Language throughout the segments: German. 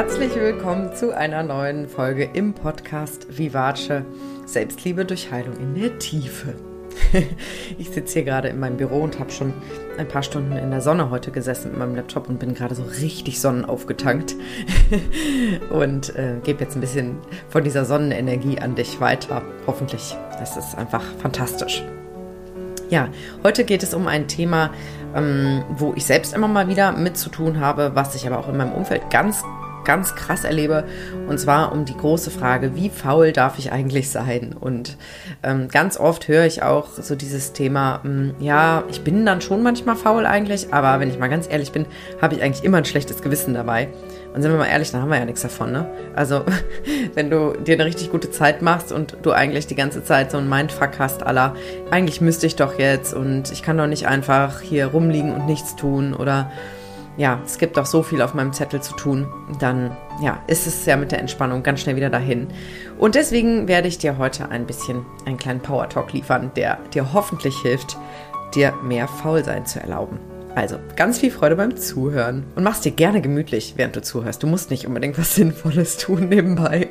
herzlich willkommen zu einer neuen Folge im Podcast Vivace Selbstliebe durch Heilung in der Tiefe. ich sitze hier gerade in meinem Büro und habe schon ein paar Stunden in der Sonne heute gesessen mit meinem Laptop und bin gerade so richtig sonnenaufgetankt und äh, gebe jetzt ein bisschen von dieser Sonnenenergie an dich weiter. Hoffentlich. Das ist einfach fantastisch. Ja, heute geht es um ein Thema, ähm, wo ich selbst immer mal wieder mit zu tun habe, was ich aber auch in meinem Umfeld ganz ganz krass erlebe. Und zwar um die große Frage, wie faul darf ich eigentlich sein? Und ähm, ganz oft höre ich auch so dieses Thema, mh, hm, ja, ich bin dann schon manchmal faul eigentlich, aber wenn ich mal ganz ehrlich bin, habe ich eigentlich immer ein schlechtes Gewissen dabei. Und sind wir mal ehrlich, dann haben wir ja nichts davon, ne? Also, wenn du dir eine richtig gute Zeit machst und du eigentlich die ganze Zeit so ein Mindfuck hast, aller, eigentlich müsste ich doch jetzt und ich kann doch nicht einfach hier rumliegen und nichts tun oder ja, es gibt doch so viel auf meinem Zettel zu tun, dann ja, ist es ja mit der Entspannung ganz schnell wieder dahin. Und deswegen werde ich dir heute ein bisschen einen kleinen Power Talk liefern, der dir hoffentlich hilft, dir mehr Faulsein zu erlauben. Also ganz viel Freude beim Zuhören und mach's dir gerne gemütlich, während du zuhörst. Du musst nicht unbedingt was Sinnvolles tun nebenbei.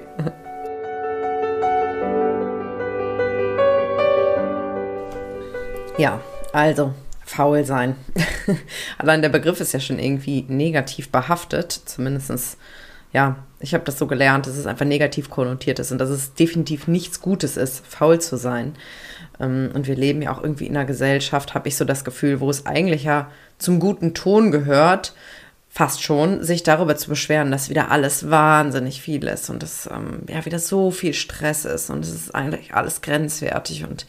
Ja, also faul sein. Allein der Begriff ist ja schon irgendwie negativ behaftet, zumindestens ja, ich habe das so gelernt, dass es einfach negativ konnotiert ist und dass es definitiv nichts Gutes ist, faul zu sein. Ähm, und wir leben ja auch irgendwie in einer Gesellschaft, habe ich so das Gefühl, wo es eigentlich ja zum guten Ton gehört, fast schon, sich darüber zu beschweren, dass wieder alles wahnsinnig viel ist und dass ähm, ja wieder so viel Stress ist und es ist eigentlich alles grenzwertig und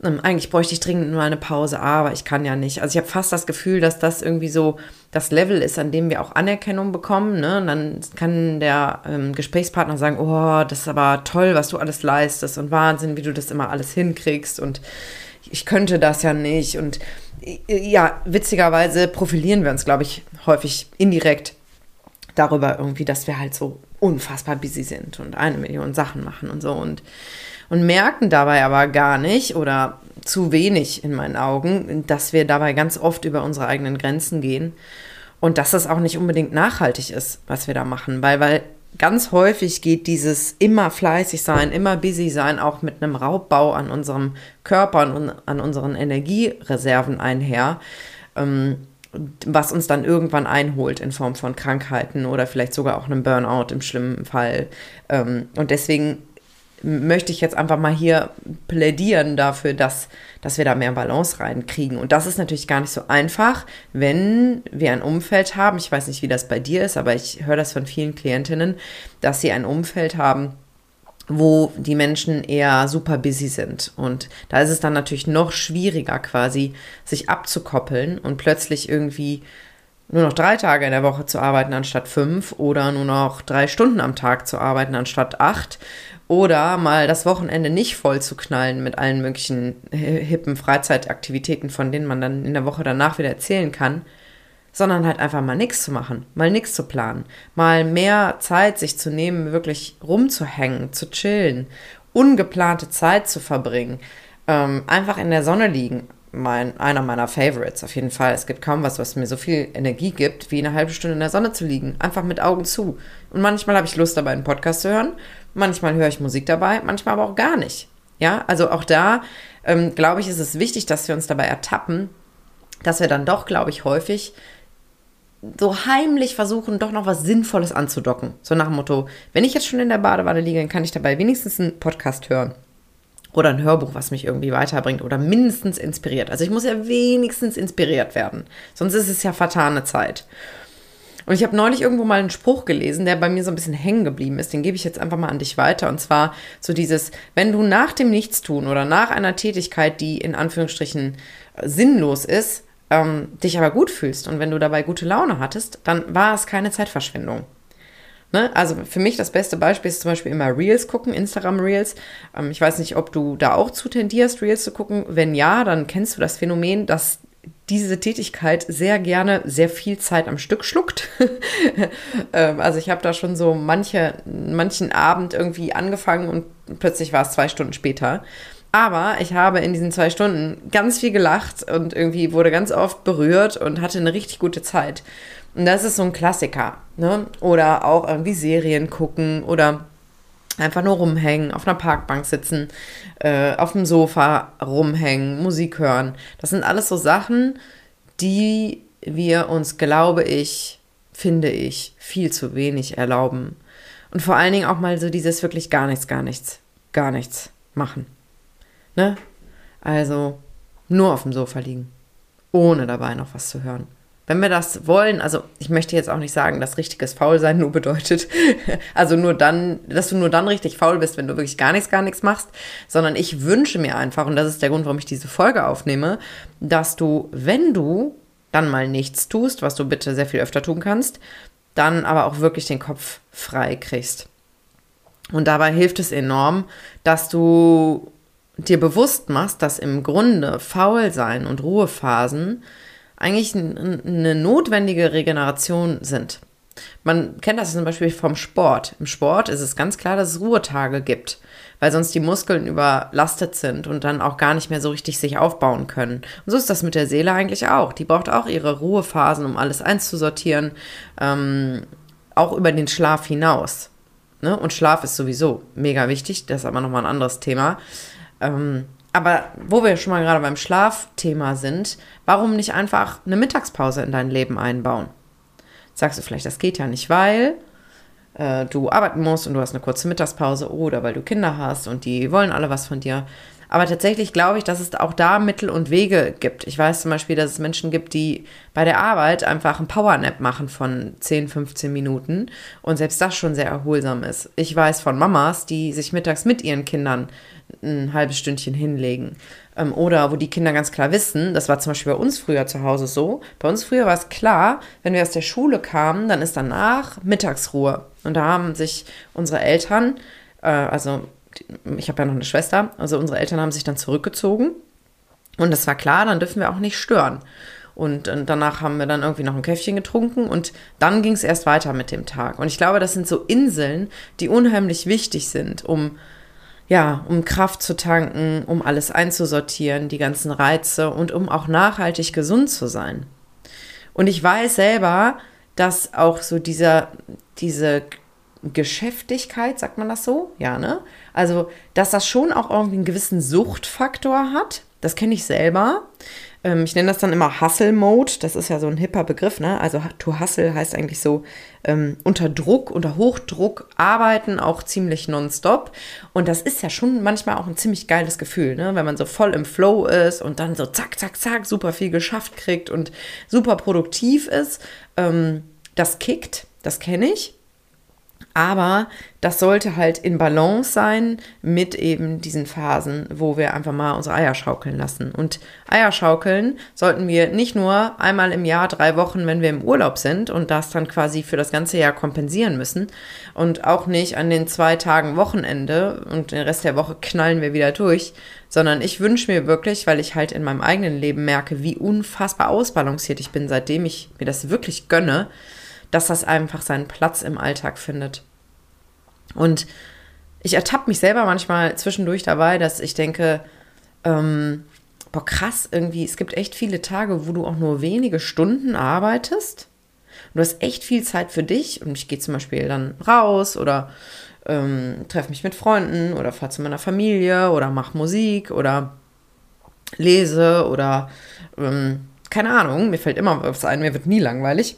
eigentlich bräuchte ich dringend nur eine Pause, aber ich kann ja nicht. Also ich habe fast das Gefühl, dass das irgendwie so das Level ist, an dem wir auch Anerkennung bekommen. Ne? Und dann kann der ähm, Gesprächspartner sagen, oh, das ist aber toll, was du alles leistest und Wahnsinn, wie du das immer alles hinkriegst und ich könnte das ja nicht. Und äh, ja, witzigerweise profilieren wir uns, glaube ich, häufig indirekt darüber irgendwie, dass wir halt so unfassbar busy sind und eine Million Sachen machen und so und und merken dabei aber gar nicht oder zu wenig in meinen Augen, dass wir dabei ganz oft über unsere eigenen Grenzen gehen und dass das auch nicht unbedingt nachhaltig ist, was wir da machen, weil, weil ganz häufig geht dieses immer fleißig sein, immer busy sein auch mit einem Raubbau an unserem Körper und an unseren Energiereserven einher. Ähm, was uns dann irgendwann einholt in Form von Krankheiten oder vielleicht sogar auch einem Burnout im schlimmen Fall. Ähm, und deswegen möchte ich jetzt einfach mal hier plädieren dafür, dass, dass wir da mehr Balance reinkriegen. Und das ist natürlich gar nicht so einfach, wenn wir ein Umfeld haben. Ich weiß nicht, wie das bei dir ist, aber ich höre das von vielen Klientinnen, dass sie ein Umfeld haben, wo die Menschen eher super busy sind. Und da ist es dann natürlich noch schwieriger, quasi sich abzukoppeln und plötzlich irgendwie nur noch drei Tage in der Woche zu arbeiten anstatt fünf oder nur noch drei Stunden am Tag zu arbeiten anstatt acht oder mal das Wochenende nicht voll zu knallen mit allen möglichen hippen Freizeitaktivitäten, von denen man dann in der Woche danach wieder erzählen kann, sondern halt einfach mal nichts zu machen, mal nichts zu planen, mal mehr Zeit sich zu nehmen, wirklich rumzuhängen, zu chillen, ungeplante Zeit zu verbringen, ähm, einfach in der Sonne liegen. Mein, einer meiner Favorites auf jeden Fall. Es gibt kaum was, was mir so viel Energie gibt, wie eine halbe Stunde in der Sonne zu liegen. Einfach mit Augen zu. Und manchmal habe ich Lust dabei, einen Podcast zu hören Manchmal höre ich Musik dabei, manchmal aber auch gar nicht. Ja, also auch da, ähm, glaube ich, ist es wichtig, dass wir uns dabei ertappen, dass wir dann doch, glaube ich, häufig so heimlich versuchen, doch noch was Sinnvolles anzudocken. So nach dem Motto, wenn ich jetzt schon in der Badewanne liege, dann kann ich dabei wenigstens einen Podcast hören. Oder ein Hörbuch, was mich irgendwie weiterbringt oder mindestens inspiriert. Also ich muss ja wenigstens inspiriert werden. Sonst ist es ja vertane Zeit. Und ich habe neulich irgendwo mal einen Spruch gelesen, der bei mir so ein bisschen hängen geblieben ist. Den gebe ich jetzt einfach mal an dich weiter. Und zwar so dieses, wenn du nach dem Nichtstun oder nach einer Tätigkeit, die in Anführungsstrichen sinnlos ist, ähm, dich aber gut fühlst und wenn du dabei gute Laune hattest, dann war es keine Zeitverschwendung. Ne? Also für mich das beste Beispiel ist zum Beispiel immer Reels gucken, Instagram Reels. Ähm, ich weiß nicht, ob du da auch zu tendierst, Reels zu gucken. Wenn ja, dann kennst du das Phänomen, dass diese Tätigkeit sehr gerne sehr viel Zeit am Stück schluckt. Ähm, also ich habe da schon so manche, manchen Abend irgendwie angefangen und plötzlich war es zwei Stunden später. Aber ich habe in diesen zwei Stunden ganz viel gelacht und irgendwie wurde ganz oft berührt und hatte eine richtig gute Zeit. Und das ist so ein Klassiker. Ne? Oder auch irgendwie Serien gucken oder einfach nur rumhängen, auf einer Parkbank sitzen, äh, auf dem Sofa rumhängen, Musik hören. Das sind alles so Sachen, die wir uns, glaube ich, finde ich, viel zu wenig erlauben. Und vor allen Dingen auch mal so dieses wirklich gar nichts, gar nichts, gar nichts machen. Ne? Also nur auf dem Sofa liegen, ohne dabei noch was zu hören. Wenn wir das wollen, also ich möchte jetzt auch nicht sagen, dass richtiges Faulsein nur bedeutet, also nur dann, dass du nur dann richtig faul bist, wenn du wirklich gar nichts, gar nichts machst, sondern ich wünsche mir einfach, und das ist der Grund, warum ich diese Folge aufnehme, dass du, wenn du dann mal nichts tust, was du bitte sehr viel öfter tun kannst, dann aber auch wirklich den Kopf frei kriegst. Und dabei hilft es enorm, dass du dir bewusst machst, dass im Grunde Faulsein und Ruhephasen eigentlich eine notwendige Regeneration sind. Man kennt das zum Beispiel vom Sport. Im Sport ist es ganz klar, dass es Ruhetage gibt, weil sonst die Muskeln überlastet sind und dann auch gar nicht mehr so richtig sich aufbauen können. Und so ist das mit der Seele eigentlich auch. Die braucht auch ihre Ruhephasen, um alles einzusortieren, ähm, auch über den Schlaf hinaus. Ne? Und Schlaf ist sowieso mega wichtig, das ist aber nochmal ein anderes Thema. Ähm, aber wo wir schon mal gerade beim Schlafthema sind, warum nicht einfach eine Mittagspause in dein Leben einbauen? Sagst du vielleicht, das geht ja nicht, weil äh, du arbeiten musst und du hast eine kurze Mittagspause oder weil du Kinder hast und die wollen alle was von dir. Aber tatsächlich glaube ich, dass es auch da Mittel und Wege gibt. Ich weiß zum Beispiel, dass es Menschen gibt, die bei der Arbeit einfach einen Powernap machen von 10, 15 Minuten und selbst das schon sehr erholsam ist. Ich weiß von Mamas, die sich mittags mit ihren Kindern ein halbes Stündchen hinlegen. Ähm, oder wo die Kinder ganz klar wissen, das war zum Beispiel bei uns früher zu Hause so, bei uns früher war es klar, wenn wir aus der Schule kamen, dann ist danach Mittagsruhe. Und da haben sich unsere Eltern, äh, also ich habe ja noch eine Schwester, also unsere Eltern haben sich dann zurückgezogen. Und das war klar, dann dürfen wir auch nicht stören. Und, danach haben wir dann irgendwie noch ein Käffchen getrunken und dann ging es erst weiter mit dem Tag. Und ich glaube, das sind so Inseln, die unheimlich wichtig sind, um ja, um Kraft zu tanken, um alles einzusortieren, die ganzen Reize und um auch nachhaltig gesund zu sein. Und ich weiß selber, dass auch so dieser, diese Geschäftigkeit, sagt man das so? Ja, ne? Also, dass das schon auch irgendwie einen gewissen Suchtfaktor hat. Das kenne ich selber. Ähm, ich nenne das dann immer Hustle Mode. Das ist ja so ein hipper Begriff, ne? Also to hustle heißt eigentlich so ähm, unter Druck, unter Hochdruck arbeiten, auch ziemlich nonstop. Und das ist ja schon manchmal auch ein ziemlich geiles Gefühl, ne? Wenn man so voll im Flow ist und dann so zack, zack, zack, super viel geschafft kriegt und super produktiv ist. Ähm, das kickt, das kenne ich. Aber das sollte halt in Balance sein mit eben diesen Phasen, wo wir einfach mal unsere Eier schaukeln lassen. Und Eier schaukeln sollten wir nicht nur einmal im Jahr, drei Wochen, wenn wir im Urlaub sind und das dann quasi für das ganze Jahr kompensieren müssen. Und auch nicht an den zwei Tagen Wochenende und den Rest der Woche knallen wir wieder durch. Sondern ich wünsche mir wirklich, weil ich halt in meinem eigenen Leben merke, wie unfassbar ausbalanciert ich bin, seitdem ich mir das wirklich gönne, dass das einfach seinen Platz im Alltag findet. Und ich ertappe mich selber manchmal zwischendurch dabei, dass ich denke, ähm, boah, krass, irgendwie, es gibt echt viele Tage, wo du auch nur wenige Stunden arbeitest. Du hast echt viel Zeit für dich. Und ich gehe zum Beispiel dann raus oder ähm, treffe mich mit Freunden oder fahre zu meiner Familie oder mache Musik oder lese oder ähm, keine Ahnung, mir fällt immer was ein, mir wird nie langweilig.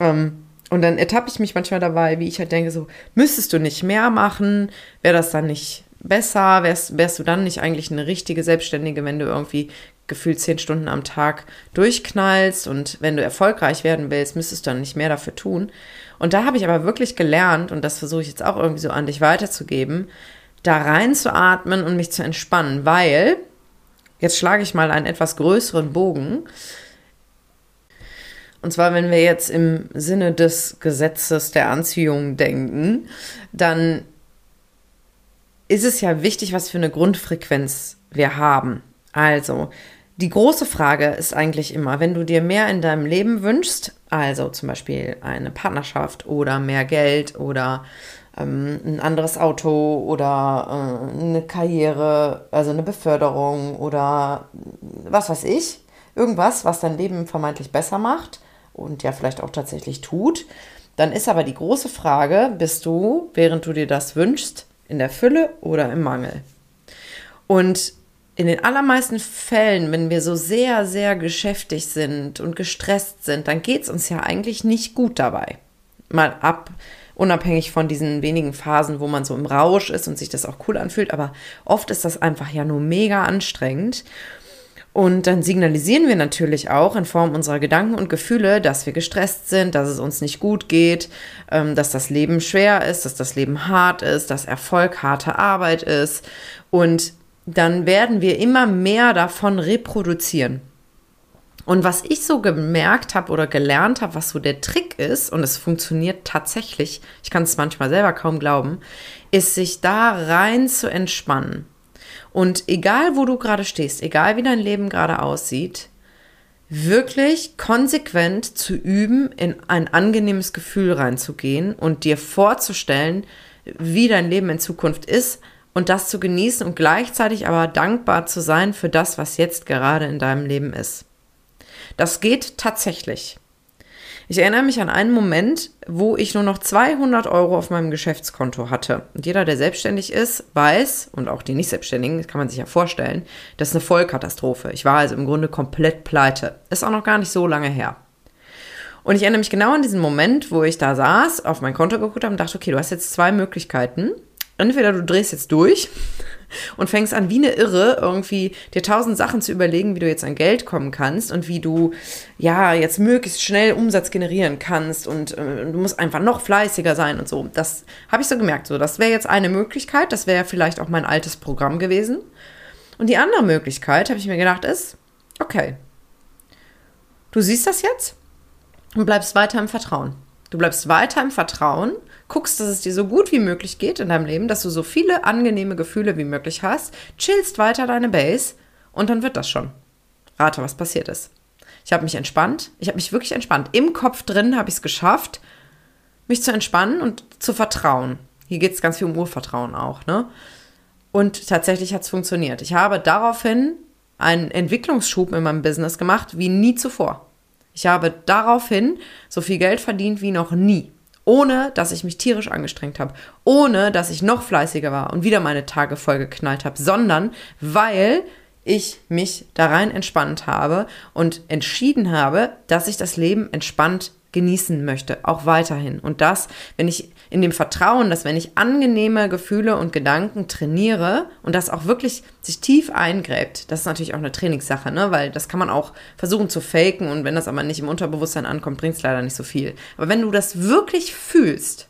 Ähm, und dann ertappe ich mich manchmal dabei, wie ich halt denke, so, müsstest du nicht mehr machen? Wäre das dann nicht besser? Wärst, wärst du dann nicht eigentlich eine richtige Selbstständige, wenn du irgendwie gefühlt zehn Stunden am Tag durchknallst und wenn du erfolgreich werden willst, müsstest du dann nicht mehr dafür tun. Und da habe ich aber wirklich gelernt, und das versuche ich jetzt auch irgendwie so an dich weiterzugeben, da reinzuatmen und mich zu entspannen, weil, jetzt schlage ich mal einen etwas größeren Bogen, und zwar, wenn wir jetzt im Sinne des Gesetzes der Anziehung denken, dann ist es ja wichtig, was für eine Grundfrequenz wir haben. Also, die große Frage ist eigentlich immer, wenn du dir mehr in deinem Leben wünschst, also zum Beispiel eine Partnerschaft oder mehr Geld oder ähm, ein anderes Auto oder äh, eine Karriere, also eine Beförderung oder was weiß ich, irgendwas, was dein Leben vermeintlich besser macht und ja vielleicht auch tatsächlich tut. Dann ist aber die große Frage, bist du, während du dir das wünschst, in der Fülle oder im Mangel? Und in den allermeisten Fällen, wenn wir so sehr, sehr geschäftig sind und gestresst sind, dann geht es uns ja eigentlich nicht gut dabei. Mal ab, unabhängig von diesen wenigen Phasen, wo man so im Rausch ist und sich das auch cool anfühlt, aber oft ist das einfach ja nur mega anstrengend. Und dann signalisieren wir natürlich auch in Form unserer Gedanken und Gefühle, dass wir gestresst sind, dass es uns nicht gut geht, ähm, dass das Leben schwer ist, dass das Leben hart ist, dass Erfolg harte Arbeit ist. Und dann werden wir immer mehr davon reproduzieren. Und was ich so gemerkt habe oder gelernt habe, was so der Trick ist, und es funktioniert tatsächlich, ich kann es manchmal selber kaum glauben, ist sich da rein zu entspannen. Und egal, wo du gerade stehst, egal wie dein Leben gerade aussieht, wirklich konsequent zu üben, in ein angenehmes Gefühl reinzugehen und dir vorzustellen, wie dein Leben in Zukunft ist und das zu genießen und gleichzeitig aber dankbar zu sein für das, was jetzt gerade in deinem Leben ist. Das geht tatsächlich. Ich erinnere mich an einen Moment, wo ich nur noch 200 Euro auf meinem Geschäftskonto hatte. Und jeder, der selbstständig ist, weiß, und auch die Nicht-Selbstständigen, das kann man sich ja vorstellen, das ist eine Vollkatastrophe. Ich war also im Grunde komplett pleite. Ist auch noch gar nicht so lange her. Und ich erinnere mich genau an diesen Moment, wo ich da saß, auf mein Konto geguckt habe und dachte, okay, du hast jetzt zwei Möglichkeiten. Entweder du drehst jetzt durch und fängst an, wie eine Irre, irgendwie dir tausend Sachen zu überlegen, wie du jetzt an Geld kommen kannst und wie du ja jetzt möglichst schnell Umsatz generieren kannst und äh, du musst einfach noch fleißiger sein und so. Das habe ich so gemerkt. So, das wäre jetzt eine Möglichkeit. Das wäre vielleicht auch mein altes Programm gewesen. Und die andere Möglichkeit, habe ich mir gedacht, ist, okay, du siehst das jetzt und bleibst weiter im Vertrauen. Du bleibst weiter im Vertrauen guckst, dass es dir so gut wie möglich geht in deinem Leben, dass du so viele angenehme Gefühle wie möglich hast, chillst weiter deine Base und dann wird das schon. Rate, was passiert ist. Ich habe mich entspannt. Ich habe mich wirklich entspannt. Im Kopf drin habe ich es geschafft, mich zu entspannen und zu vertrauen. Hier geht es ganz viel um Urvertrauen auch, ne? Und tatsächlich hat es funktioniert. Ich habe daraufhin einen Entwicklungsschub in meinem Business gemacht wie nie zuvor. Ich habe daraufhin so viel Geld verdient wie noch nie ohne dass ich mich tierisch angestrengt habe, ohne dass ich noch fleißiger war und wieder meine Tage voll geknallt habe, sondern weil ich mich da rein entspannt habe und entschieden habe, dass ich das Leben entspannt genießen möchte, auch weiterhin. Und das, wenn ich in dem Vertrauen, dass wenn ich angenehme Gefühle und Gedanken trainiere und das auch wirklich sich tief eingräbt, das ist natürlich auch eine Trainingssache, ne? weil das kann man auch versuchen zu faken und wenn das aber nicht im Unterbewusstsein ankommt, bringt es leider nicht so viel. Aber wenn du das wirklich fühlst,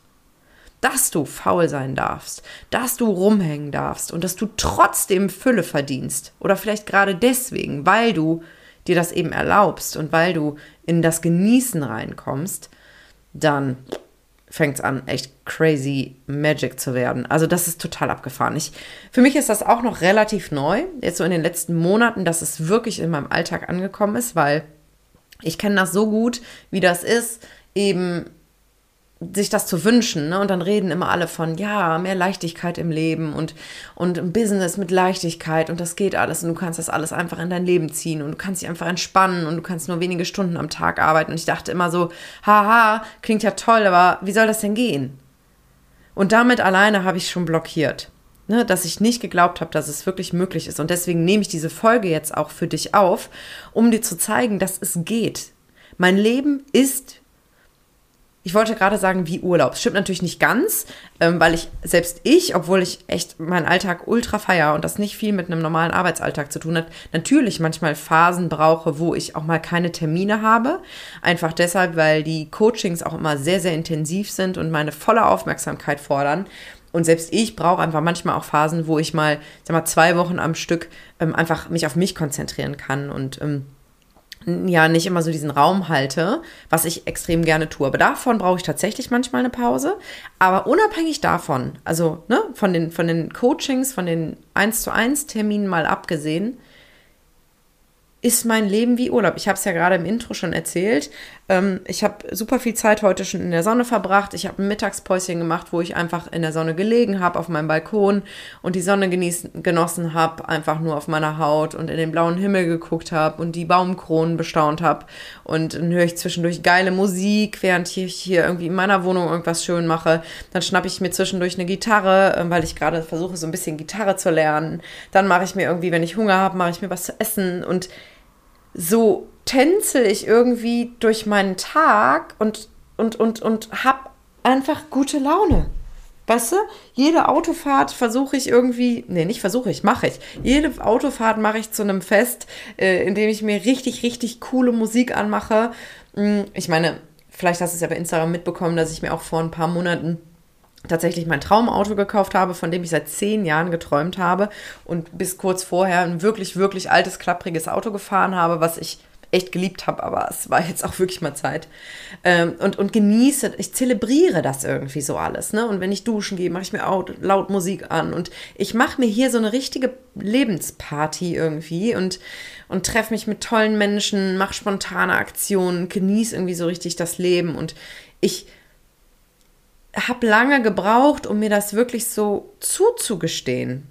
dass du faul sein darfst, dass du rumhängen darfst und dass du trotzdem Fülle verdienst oder vielleicht gerade deswegen, weil du dir das eben erlaubst und weil du in das Genießen reinkommst, dann fängt es an, echt crazy Magic zu werden. Also das ist total abgefahren. Ich, für mich ist das auch noch relativ neu, jetzt so in den letzten Monaten, dass es wirklich in meinem Alltag angekommen ist, weil ich kenne das so gut, wie das ist, eben sich das zu wünschen. Ne? Und dann reden immer alle von, ja, mehr Leichtigkeit im Leben und, und ein Business mit Leichtigkeit und das geht alles und du kannst das alles einfach in dein Leben ziehen und du kannst dich einfach entspannen und du kannst nur wenige Stunden am Tag arbeiten. Und ich dachte immer so, haha, klingt ja toll, aber wie soll das denn gehen? Und damit alleine habe ich schon blockiert. Ne, dass ich nicht geglaubt habe, dass es wirklich möglich ist. Und deswegen nehme ich diese Folge jetzt auch für dich auf, um dir zu zeigen, dass es geht. Mein Leben ist ich wollte gerade sagen, wie Urlaub. Stimmt natürlich nicht ganz, ähm, weil ich, selbst ich, obwohl ich echt meinen Alltag ultra feier und das nicht viel mit einem normalen Arbeitsalltag zu tun hat, natürlich manchmal Phasen brauche, wo ich auch mal keine Termine habe. Einfach deshalb, weil die Coachings auch immer sehr, sehr intensiv sind und meine volle Aufmerksamkeit fordern. Und selbst ich brauche einfach manchmal auch Phasen, wo ich mal, sag mal, zwei Wochen am Stück ähm, einfach mich auf mich konzentrieren kann und ähm, ja nicht immer so diesen Raum halte, was ich extrem gerne tue. Aber davon brauche ich tatsächlich manchmal eine Pause. Aber unabhängig davon, also ne, von, den, von den Coachings, von den 1 zu 1 Terminen mal abgesehen, ist mein Leben wie Urlaub. Ich habe es ja gerade im Intro schon erzählt. Ähm, ich habe super viel Zeit heute schon in der Sonne verbracht. Ich habe ein Mittagspäuschen gemacht, wo ich einfach in der Sonne gelegen habe auf meinem Balkon und die Sonne genießen, genossen habe, einfach nur auf meiner Haut und in den blauen Himmel geguckt habe und die Baumkronen bestaunt habe. Und dann höre ich zwischendurch geile Musik, während ich hier irgendwie in meiner Wohnung irgendwas schön mache. Dann schnappe ich mir zwischendurch eine Gitarre, äh, weil ich gerade versuche, so ein bisschen Gitarre zu lernen. Dann mache ich mir irgendwie, wenn ich Hunger habe, mache ich mir was zu essen und so tänzel ich irgendwie durch meinen Tag und, und, und, und hab einfach gute Laune. Weißt du, jede Autofahrt versuche ich irgendwie, nee, nicht versuche ich, mache ich. Jede Autofahrt mache ich zu einem Fest, äh, in dem ich mir richtig, richtig coole Musik anmache. Hm, ich meine, vielleicht hast du es ja bei Instagram mitbekommen, dass ich mir auch vor ein paar Monaten tatsächlich mein Traumauto gekauft habe, von dem ich seit zehn Jahren geträumt habe und bis kurz vorher ein wirklich, wirklich altes, klappriges Auto gefahren habe, was ich echt geliebt habe, aber es war jetzt auch wirklich mal Zeit. Ähm, und, und genieße, ich zelebriere das irgendwie so alles. Ne? Und wenn ich duschen gehe, mache ich mir auch laut Musik an und ich mache mir hier so eine richtige Lebensparty irgendwie und, und treffe mich mit tollen Menschen, mache spontane Aktionen, genieße irgendwie so richtig das Leben und ich habe lange gebraucht, um mir das wirklich so zuzugestehen.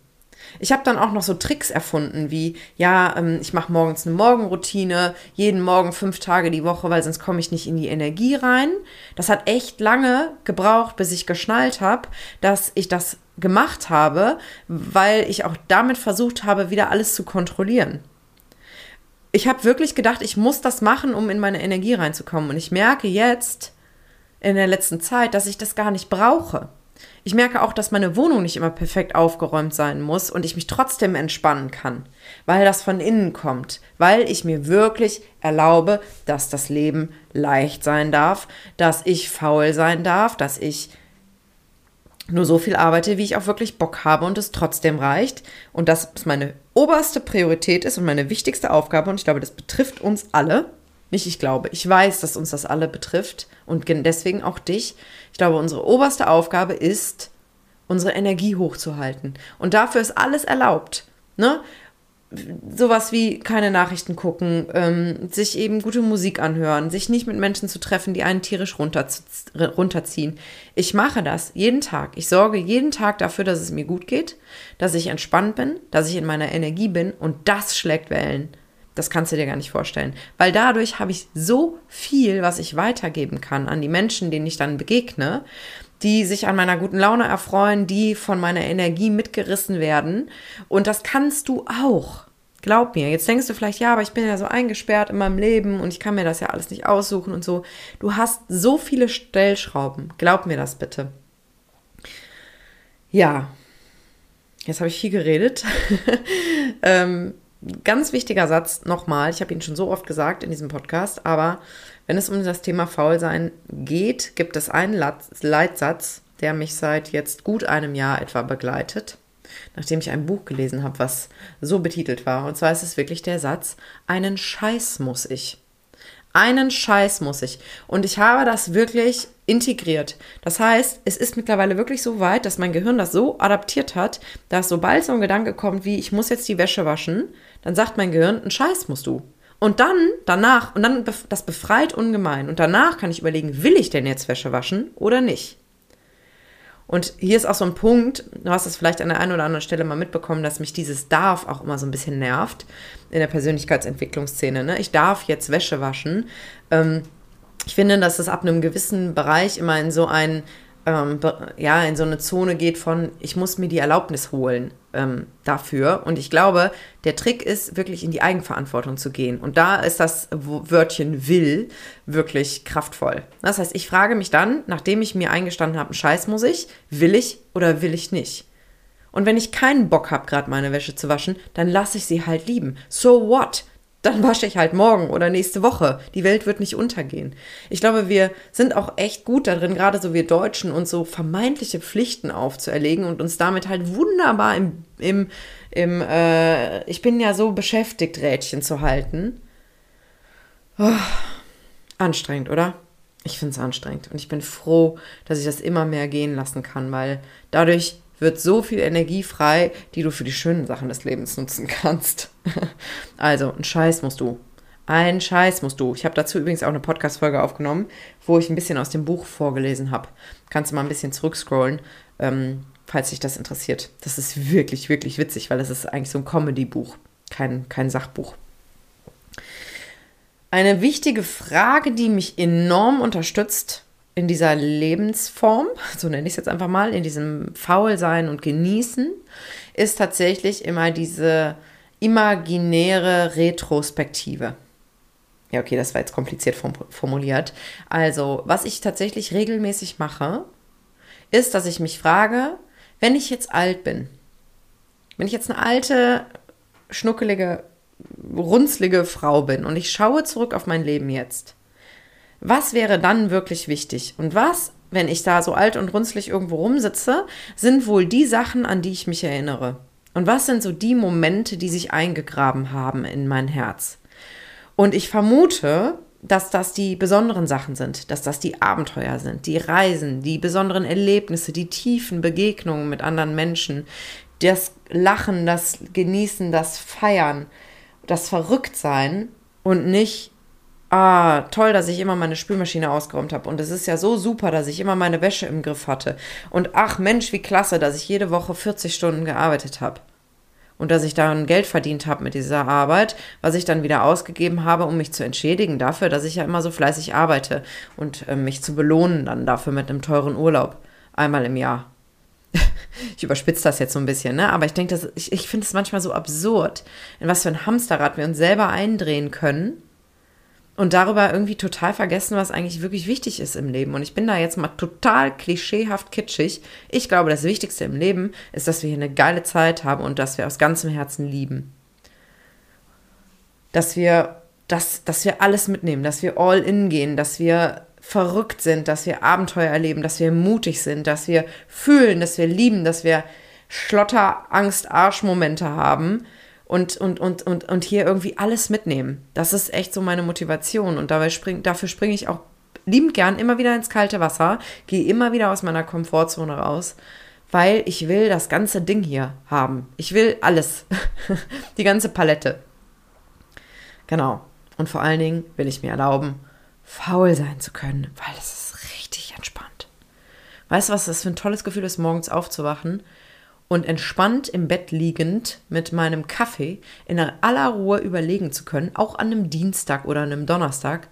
Ich habe dann auch noch so Tricks erfunden, wie, ja, ähm, ich mache morgens eine Morgenroutine, jeden Morgen fünf Tage die Woche, weil sonst komme ich nicht in die Energie rein. Das hat echt lange gebraucht, bis ich geschnallt habe, dass ich das gemacht habe, weil ich auch damit versucht habe, wieder alles zu kontrollieren. Ich habe wirklich gedacht, ich muss das machen, um in meine Energie reinzukommen. Und ich merke jetzt, in der letzten Zeit, dass ich das gar nicht brauche. Ich merke auch, dass meine Wohnung nicht immer perfekt aufgeräumt sein muss und ich mich trotzdem entspannen kann, weil das von innen kommt, weil ich mir wirklich erlaube, dass das Leben leicht sein darf, dass ich faul sein darf, dass ich nur so viel arbeite, wie ich auch wirklich Bock habe und es trotzdem reicht und dass es meine oberste Priorität ist und meine wichtigste Aufgabe und ich glaube, das betrifft uns alle nicht ich glaube, ich weiß, dass uns das alle betrifft und deswegen auch dich. Ich glaube, unsere oberste Aufgabe ist, unsere Energie hochzuhalten. Und dafür ist alles erlaubt. Ne? Sowas wie keine Nachrichten gucken, ähm, sich eben gute Musik anhören, sich nicht mit Menschen zu treffen, die einen tierisch runterziehen. Ich mache das jeden Tag. Ich sorge jeden Tag dafür, dass es mir gut geht, dass ich entspannt bin, dass ich in meiner Energie bin und das schlägt Wellen. Das kannst du dir gar nicht vorstellen. Weil dadurch habe ich so viel, was ich weitergeben kann an die Menschen, denen ich dann begegne, die sich an meiner guten Laune erfreuen, die von meiner Energie mitgerissen werden. Und das kannst du auch. Glaub mir. Jetzt denkst du vielleicht, ja, aber ich bin ja so eingesperrt in meinem Leben und ich kann mir das ja alles nicht aussuchen und so. Du hast so viele Stellschrauben. Glaub mir das bitte. Ja, jetzt habe ich viel geredet. ähm, ganz wichtiger Satz nochmal, ich habe ihn schon so oft gesagt in diesem Podcast, aber wenn es um das Thema Faulsein geht, gibt es einen Leitsatz, der mich seit jetzt gut einem Jahr etwa begleitet, nachdem ich ein Buch gelesen habe, was so betitelt war. Und zwar ist es wirklich der Satz, einen Scheiß muss ich. Einen Scheiß muss ich. Und ich habe das wirklich integriert. Das heißt, es ist mittlerweile wirklich so weit, dass mein Gehirn das so adaptiert hat, dass sobald so ein Gedanke kommt wie, ich muss jetzt die Wäsche waschen, dann sagt mein Gehirn, einen Scheiß musst du. Und dann, danach, und dann, das befreit ungemein. Und danach kann ich überlegen, will ich denn jetzt Wäsche waschen oder nicht? Und hier ist auch so ein Punkt, du hast es vielleicht an der einen oder anderen Stelle mal mitbekommen, dass mich dieses darf auch immer so ein bisschen nervt in der Persönlichkeitsentwicklungsszene. Ne? Ich darf jetzt Wäsche waschen. Ähm, ich finde, dass es ab einem gewissen Bereich immer in so ein ähm, ja, in so eine Zone geht von, ich muss mir die Erlaubnis holen ähm, dafür. Und ich glaube, der Trick ist, wirklich in die Eigenverantwortung zu gehen. Und da ist das Wörtchen will wirklich kraftvoll. Das heißt, ich frage mich dann, nachdem ich mir eingestanden habe, einen Scheiß muss ich, will ich oder will ich nicht? Und wenn ich keinen Bock habe, gerade meine Wäsche zu waschen, dann lasse ich sie halt lieben. So what? Dann wasche ich halt morgen oder nächste Woche. Die Welt wird nicht untergehen. Ich glaube, wir sind auch echt gut darin, gerade so wir Deutschen, uns so vermeintliche Pflichten aufzuerlegen und uns damit halt wunderbar im, im, im äh, ich bin ja so beschäftigt, Rädchen zu halten. Oh, anstrengend, oder? Ich finde es anstrengend und ich bin froh, dass ich das immer mehr gehen lassen kann, weil dadurch wird so viel Energie frei, die du für die schönen Sachen des Lebens nutzen kannst. also, ein Scheiß musst du. Ein Scheiß musst du. Ich habe dazu übrigens auch eine Podcast-Folge aufgenommen, wo ich ein bisschen aus dem Buch vorgelesen habe. Kannst du mal ein bisschen zurückscrollen, ähm, falls dich das interessiert. Das ist wirklich, wirklich witzig, weil es ist eigentlich so ein Comedy-Buch, kein, kein Sachbuch. Eine wichtige Frage, die mich enorm unterstützt in dieser Lebensform, so nenne ich es jetzt einfach mal, in diesem Faulsein und Genießen, ist tatsächlich immer diese imaginäre Retrospektive. Ja, okay, das war jetzt kompliziert formuliert. Also, was ich tatsächlich regelmäßig mache, ist, dass ich mich frage, wenn ich jetzt alt bin, wenn ich jetzt eine alte, schnuckelige runzlige Frau bin und ich schaue zurück auf mein Leben jetzt, was wäre dann wirklich wichtig? Und was, wenn ich da so alt und runzlig irgendwo rumsitze, sind wohl die Sachen, an die ich mich erinnere? Und was sind so die Momente, die sich eingegraben haben in mein Herz? Und ich vermute, dass das die besonderen Sachen sind, dass das die Abenteuer sind, die Reisen, die besonderen Erlebnisse, die tiefen Begegnungen mit anderen Menschen, das Lachen, das Genießen, das Feiern, das Verrücktsein und nicht, ah, toll, dass ich immer meine Spülmaschine ausgeräumt habe. Und es ist ja so super, dass ich immer meine Wäsche im Griff hatte. Und ach Mensch, wie klasse, dass ich jede Woche 40 Stunden gearbeitet habe. Und dass ich dann Geld verdient habe mit dieser Arbeit, was ich dann wieder ausgegeben habe, um mich zu entschädigen dafür, dass ich ja immer so fleißig arbeite und äh, mich zu belohnen dann dafür mit einem teuren Urlaub. Einmal im Jahr. ich überspitze das jetzt so ein bisschen, ne? Aber ich denke, ich, ich finde es manchmal so absurd, in was für ein Hamsterrad wir uns selber eindrehen können und darüber irgendwie total vergessen, was eigentlich wirklich wichtig ist im Leben. Und ich bin da jetzt mal total klischeehaft kitschig. Ich glaube, das Wichtigste im Leben ist, dass wir hier eine geile Zeit haben und dass wir aus ganzem Herzen lieben. Dass wir, dass, dass wir alles mitnehmen, dass wir all in gehen, dass wir verrückt sind, dass wir Abenteuer erleben, dass wir mutig sind, dass wir fühlen, dass wir lieben, dass wir Schlotter, Angst, Arschmomente haben und, und, und, und, und hier irgendwie alles mitnehmen. Das ist echt so meine Motivation und dabei spring, dafür springe ich auch liebend gern immer wieder ins kalte Wasser, gehe immer wieder aus meiner Komfortzone raus, weil ich will das ganze Ding hier haben. Ich will alles. Die ganze Palette. Genau. Und vor allen Dingen will ich mir erlauben, faul sein zu können, weil es ist richtig entspannt. Weißt du, was das für ein tolles Gefühl ist, morgens aufzuwachen und entspannt im Bett liegend mit meinem Kaffee in aller Ruhe überlegen zu können, auch an einem Dienstag oder einem Donnerstag,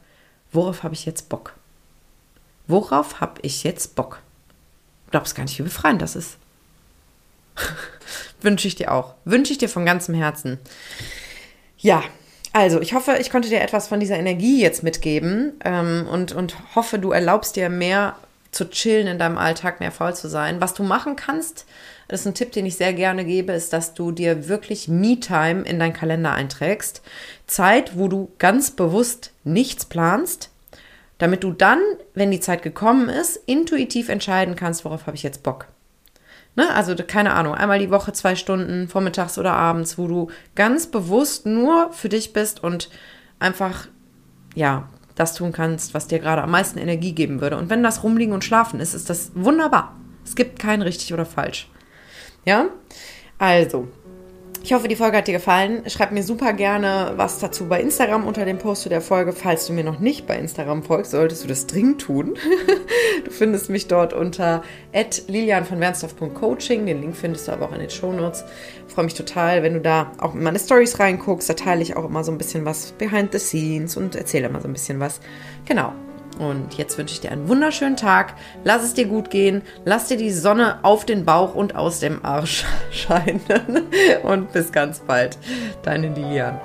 worauf habe ich jetzt Bock? Worauf habe ich jetzt Bock? Du glaubst gar nicht, wie befreiend das ist. Wünsche ich dir auch. Wünsche ich dir von ganzem Herzen. Ja, also, ich hoffe, ich konnte dir etwas von dieser Energie jetzt mitgeben ähm, und, und hoffe, du erlaubst dir mehr zu chillen in deinem Alltag, mehr faul zu sein. Was du machen kannst, das ist ein Tipp, den ich sehr gerne gebe, ist, dass du dir wirklich Me-Time in deinen Kalender einträgst. Zeit, wo du ganz bewusst nichts planst, damit du dann, wenn die Zeit gekommen ist, intuitiv entscheiden kannst, worauf habe ich jetzt Bock. Ne? Also keine Ahnung, einmal die Woche zwei Stunden, vormittags oder abends, wo du ganz bewusst nur für dich bist und einfach, ja, das tun kannst, was dir gerade am meisten Energie geben würde. Und wenn das Rumliegen und Schlafen ist, ist das wunderbar. Es gibt kein richtig oder falsch. Ja? Also, ich hoffe, die Folge hat dir gefallen. Schreib mir super gerne was dazu bei Instagram unter dem Post zu der Folge. Falls du mir noch nicht bei Instagram folgst, solltest du das dringend tun. du findest mich dort unter lilian von Coaching. Den Link findest du aber auch in den Shownotes. Ich freue mich total, wenn du da auch in meine Stories reinguckst. Da teile ich auch immer so ein bisschen was behind the scenes und erzähle immer so ein bisschen was. Genau. Und jetzt wünsche ich dir einen wunderschönen Tag. Lass es dir gut gehen. Lass dir die Sonne auf den Bauch und aus dem Arsch scheinen. Und bis ganz bald. Deine Lilian.